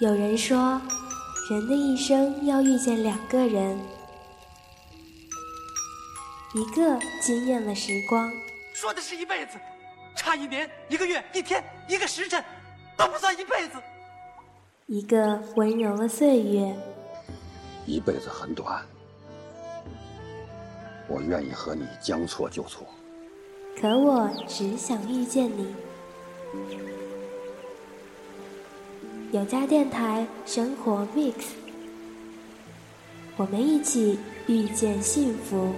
有人说，人的一生要遇见两个人，一个惊艳了时光，说的是一辈子，差一年、一个月、一天、一个时辰，都不算一辈子；一个温柔了岁月，一辈子很短，我愿意和你将错就错。可我只想遇见你。有家电台生活 mix，我们一起遇见幸福。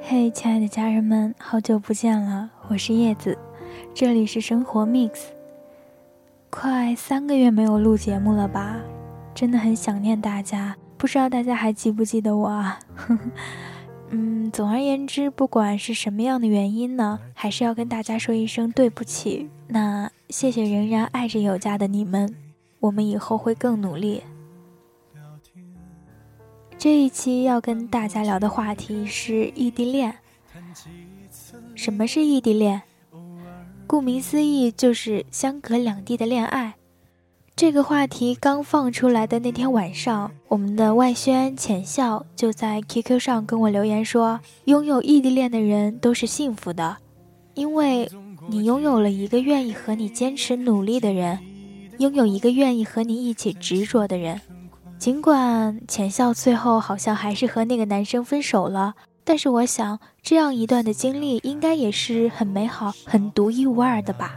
嘿，亲爱的家人们，好久不见了，我是叶子，这里是生活 mix。快三个月没有录节目了吧？真的很想念大家，不知道大家还记不记得我啊？嗯，总而言之，不管是什么样的原因呢，还是要跟大家说一声对不起。那谢谢仍然爱着有家的你们，我们以后会更努力。这一期要跟大家聊的话题是异地恋。什么是异地恋？顾名思义，就是相隔两地的恋爱。这个话题刚放出来的那天晚上，我们的外宣浅笑就在 QQ 上跟我留言说：“拥有异地恋的人都是幸福的，因为你拥有了一个愿意和你坚持努力的人，拥有一个愿意和你一起执着的人。尽管浅笑最后好像还是和那个男生分手了，但是我想这样一段的经历应该也是很美好、很独一无二的吧。”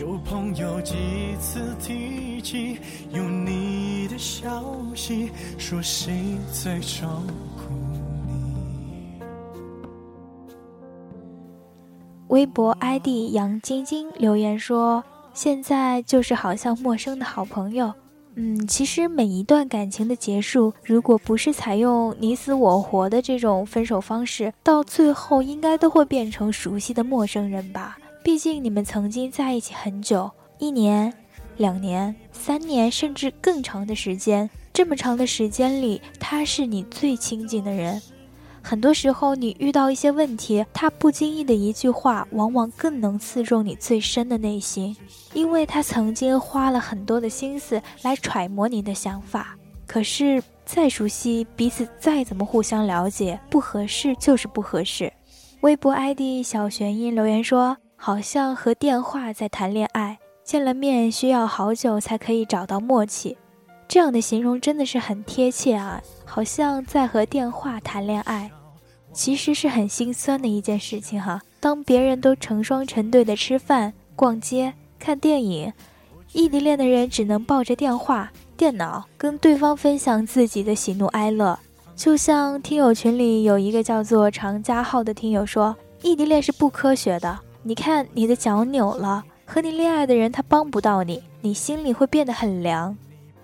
旧朋友几次提起有你的消息，说谁在照顾你？微博 ID 杨晶晶留言说：“现在就是好像陌生的好朋友。”嗯，其实每一段感情的结束，如果不是采用你死我活的这种分手方式，到最后应该都会变成熟悉的陌生人吧。毕竟你们曾经在一起很久，一年、两年、三年，甚至更长的时间。这么长的时间里，他是你最亲近的人。很多时候，你遇到一些问题，他不经意的一句话，往往更能刺中你最深的内心，因为他曾经花了很多的心思来揣摩你的想法。可是，再熟悉，彼此再怎么互相了解，不合适就是不合适。微博 ID 小玄音留言说。好像和电话在谈恋爱，见了面需要好久才可以找到默契，这样的形容真的是很贴切啊！好像在和电话谈恋爱，其实是很心酸的一件事情哈。当别人都成双成对的吃饭、逛街、看电影，异地恋的人只能抱着电话、电脑跟对方分享自己的喜怒哀乐。就像听友群里有一个叫做常家浩的听友说，异地恋是不科学的。你看，你的脚扭了，和你恋爱的人他帮不到你，你心里会变得很凉。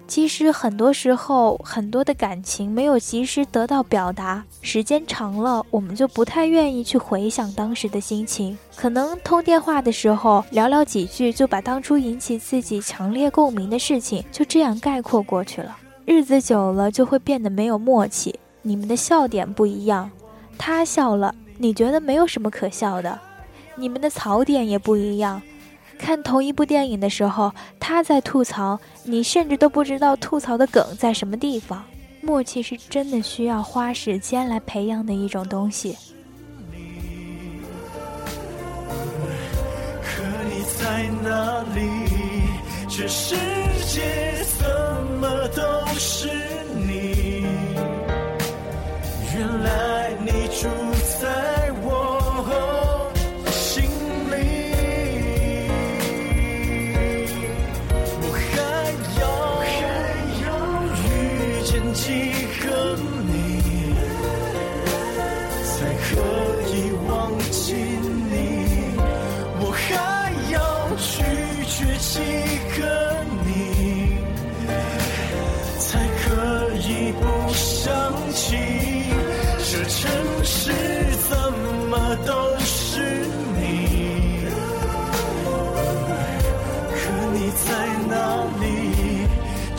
其实很多时候，很多的感情没有及时得到表达，时间长了，我们就不太愿意去回想当时的心情。可能通电话的时候聊聊几句，就把当初引起自己强烈共鸣的事情就这样概括过去了。日子久了，就会变得没有默契。你们的笑点不一样，他笑了，你觉得没有什么可笑的。你们的槽点也不一样，看同一部电影的时候，他在吐槽，你甚至都不知道吐槽的梗在什么地方。默契是真的需要花时间来培养的一种东西。可你在哪里？只是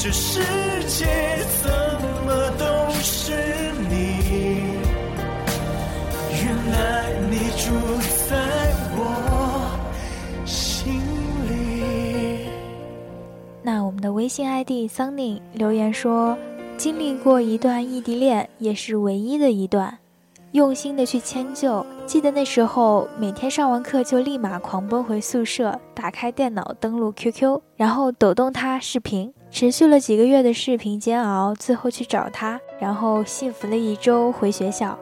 这世界怎么都是你？原来你住在我心里。那我们的微信 ID Sunny 留言说，经历过一段异地恋，也是唯一的一段。用心的去迁就，记得那时候每天上完课就立马狂奔回宿舍，打开电脑登录 QQ，然后抖动他视频，持续了几个月的视频煎熬，最后去找他，然后幸福了一周回学校，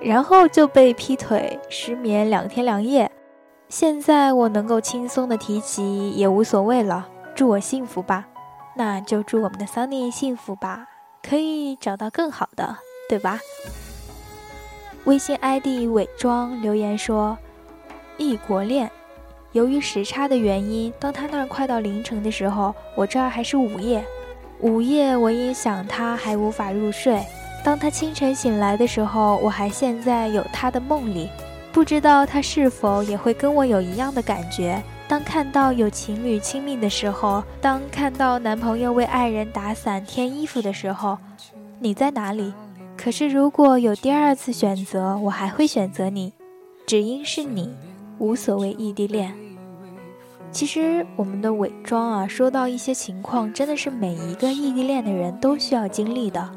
然后就被劈腿，失眠两天两夜。现在我能够轻松的提起也无所谓了，祝我幸福吧，那就祝我们的 Sunny 幸福吧，可以找到更好的，对吧？微信 ID 伪装留言说：“异国恋，由于时差的原因，当他那儿快到凌晨的时候，我这儿还是午夜。午夜，我也想他还无法入睡。当他清晨醒来的时候，我还陷在有他的梦里，不知道他是否也会跟我有一样的感觉。当看到有情侣亲密的时候，当看到男朋友为爱人打伞添衣服的时候，你在哪里？”可是，如果有第二次选择，我还会选择你，只因是你，无所谓异地恋。其实，我们的伪装啊，说到一些情况，真的是每一个异地恋的人都需要经历的。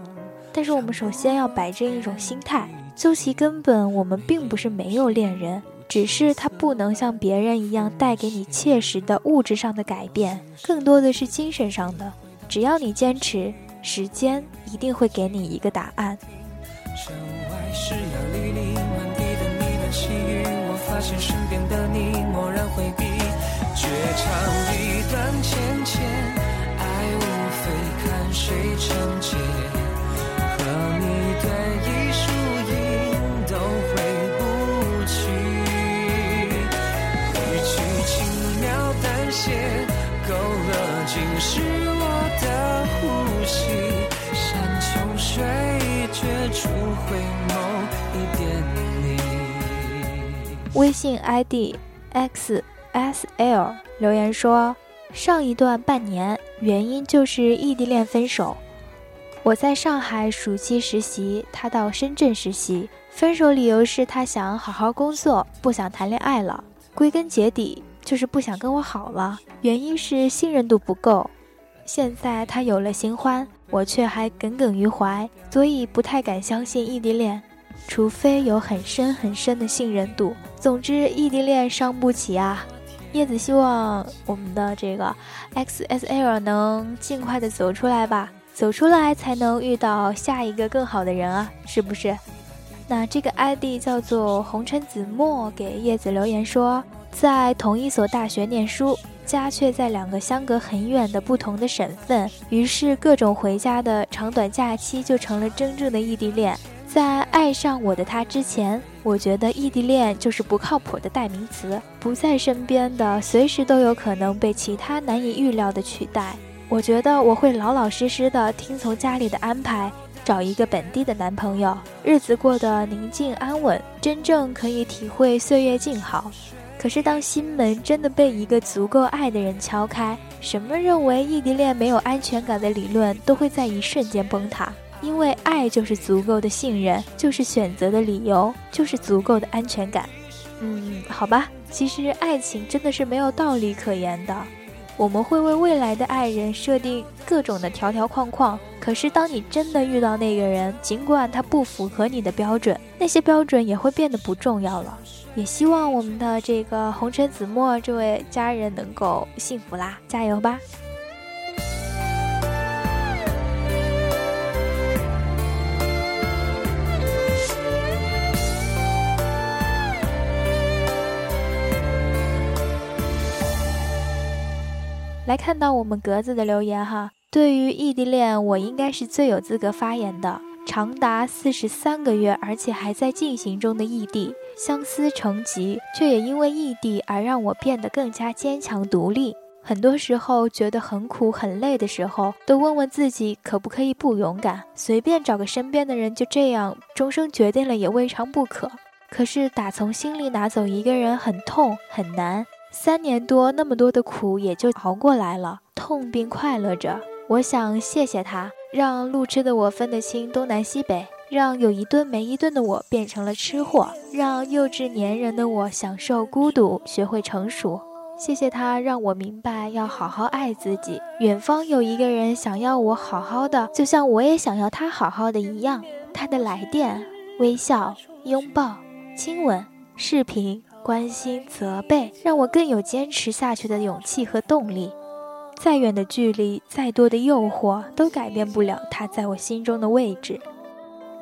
但是，我们首先要摆正一种心态，究其根本，我们并不是没有恋人，只是他不能像别人一样带给你切实的物质上的改变，更多的是精神上的。只要你坚持。时间一定会给你一个答案。城外是现身边的你漠然回避，绝唱一段浅浅，爱无非看谁成茧，和你对弈微信 ID xsl 留言说：“上一段半年，原因就是异地恋分手。我在上海暑期实习，他到深圳实习。分手理由是他想好好工作，不想谈恋爱了。归根结底就是不想跟我好了，原因是信任度不够。现在他有了新欢。”我却还耿耿于怀，所以不太敢相信异地恋，除非有很深很深的信任度。总之，异地恋伤不起啊！叶子希望我们的这个 XSL 能尽快的走出来吧，走出来才能遇到下一个更好的人啊，是不是？那这个 ID 叫做红尘子墨，给叶子留言说，在同一所大学念书。家却在两个相隔很远的不同的省份，于是各种回家的长短假期就成了真正的异地恋。在爱上我的他之前，我觉得异地恋就是不靠谱的代名词，不在身边的，随时都有可能被其他难以预料的取代。我觉得我会老老实实的听从家里的安排，找一个本地的男朋友，日子过得宁静安稳，真正可以体会岁月静好。可是，当心门真的被一个足够爱的人敲开，什么认为异地恋没有安全感的理论都会在一瞬间崩塌。因为爱就是足够的信任，就是选择的理由，就是足够的安全感。嗯，好吧，其实爱情真的是没有道理可言的。我们会为未来的爱人设定各种的条条框框，可是当你真的遇到那个人，尽管他不符合你的标准，那些标准也会变得不重要了。也希望我们的这个红尘子墨这位家人能够幸福啦，加油吧！来看到我们格子的留言哈，对于异地恋，我应该是最有资格发言的。长达四十三个月，而且还在进行中的异地，相思成疾，却也因为异地而让我变得更加坚强独立。很多时候觉得很苦很累的时候，都问问自己可不可以不勇敢，随便找个身边的人就这样终生决定了也未尝不可。可是打从心里拿走一个人很痛很难，三年多那么多的苦也就熬过来了，痛并快乐着。我想谢谢他，让路痴的我分得清东南西北，让有一顿没一顿的我变成了吃货，让幼稚粘人的我享受孤独，学会成熟。谢谢他，让我明白要好好爱自己。远方有一个人想要我好好的，就像我也想要他好好的一样。他的来电、微笑、拥抱、亲吻、视频、关心、责备，让我更有坚持下去的勇气和动力。再远的距离，再多的诱惑，都改变不了他在我心中的位置。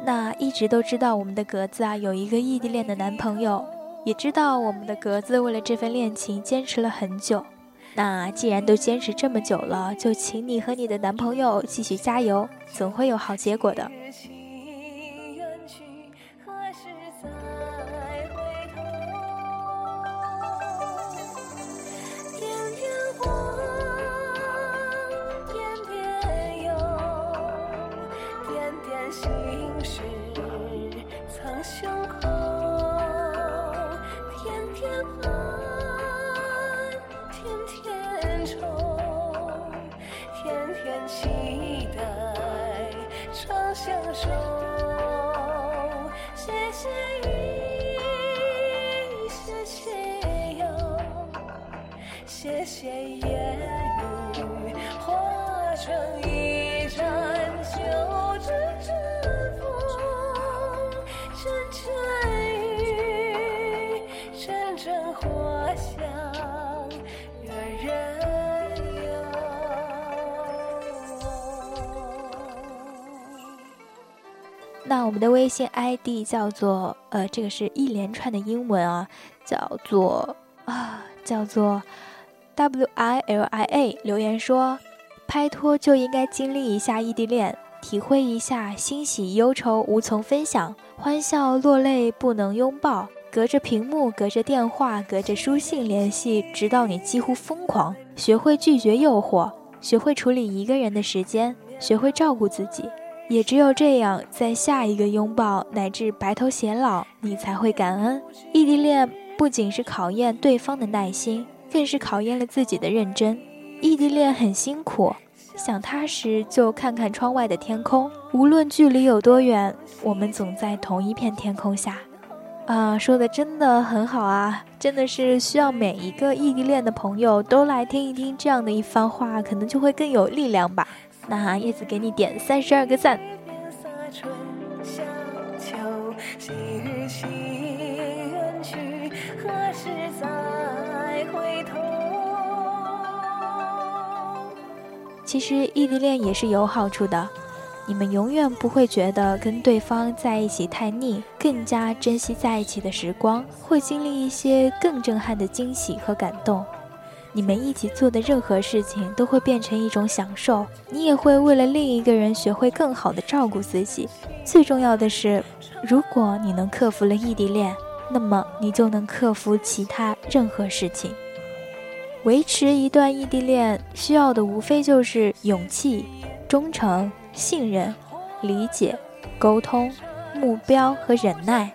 那一直都知道我们的格子啊，有一个异地恋的男朋友，也知道我们的格子为了这份恋情坚持了很久。那既然都坚持这么久了，就请你和你的男朋友继续加油，总会有好结果的。愁天天期待长相守谢谢你谢谢有谢谢有那我们的微信 ID 叫做呃，这个是一连串的英文啊，叫做啊，叫做 W I L I A。留言说，拍拖就应该经历一下异地恋，体会一下欣喜忧愁无从分享，欢笑落泪不能拥抱，隔着屏幕，隔着电话，隔着书信联系，直到你几乎疯狂。学会拒绝诱惑，学会处理一个人的时间，学会照顾自己。也只有这样，在下一个拥抱乃至白头偕老，你才会感恩。异地恋不仅是考验对方的耐心，更是考验了自己的认真。异地恋很辛苦，想他时就看看窗外的天空，无论距离有多远，我们总在同一片天空下。啊，说的真的很好啊，真的是需要每一个异地恋的朋友都来听一听这样的一番话，可能就会更有力量吧。那叶子给你点三十二个赞。其实异地恋也是有好处的，你们永远不会觉得跟对方在一起太腻，更加珍惜在一起的时光，会经历一些更震撼的惊喜和感动。你们一起做的任何事情都会变成一种享受，你也会为了另一个人学会更好的照顾自己。最重要的是，如果你能克服了异地恋，那么你就能克服其他任何事情。维持一段异地恋需要的无非就是勇气、忠诚、信任、理解、沟通、目标和忍耐。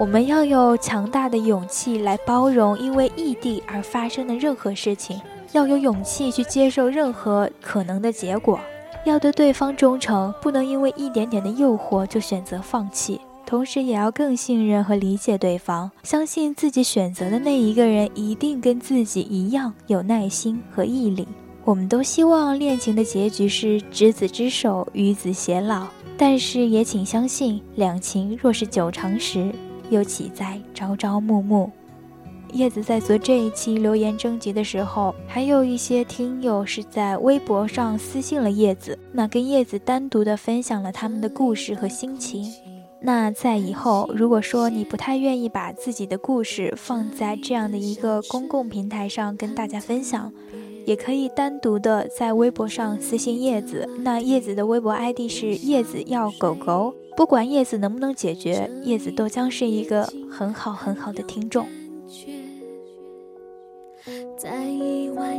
我们要有强大的勇气来包容因为异地而发生的任何事情，要有勇气去接受任何可能的结果，要对对方忠诚，不能因为一点点的诱惑就选择放弃。同时，也要更信任和理解对方，相信自己选择的那一个人一定跟自己一样有耐心和毅力。我们都希望恋情的结局是执子之手，与子偕老，但是也请相信，两情若是久长时。又岂在朝朝暮暮？叶子在做这一期留言征集的时候，还有一些听友是在微博上私信了叶子，那跟叶子单独的分享了他们的故事和心情。那在以后，如果说你不太愿意把自己的故事放在这样的一个公共平台上跟大家分享，也可以单独的在微博上私信叶子。那叶子的微博 ID 是叶子要狗狗。不管叶子能不能解决，叶子都将是一个很好很好的听众。在一万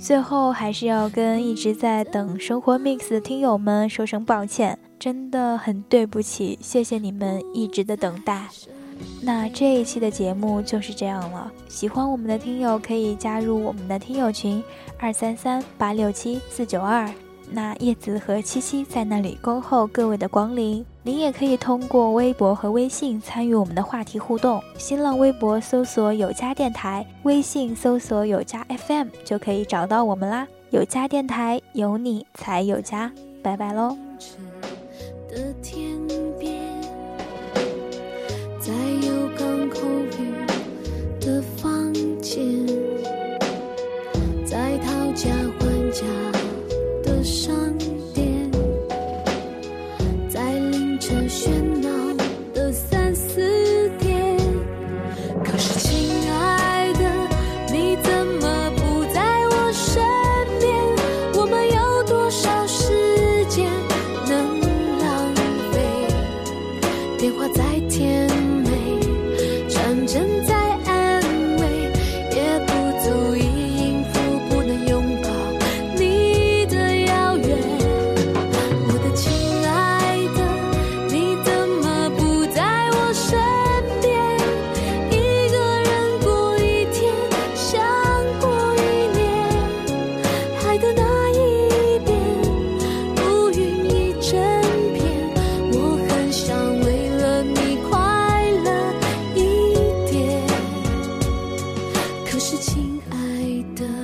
最后还是要跟一直在等生活 mix 的听友们说声抱歉，真的很对不起，谢谢你们一直的等待。那这一期的节目就是这样了，喜欢我们的听友可以加入我们的听友群二三三八六七四九二。那叶子和七七在那里恭候各位的光临。您也可以通过微博和微信参与我们的话题互动。新浪微博搜索有家电台，微信搜索有家 FM 就可以找到我们啦。有家电台，有你才有家。拜拜喽。的天边，在有港口雨的再甜美，传真在是亲爱的。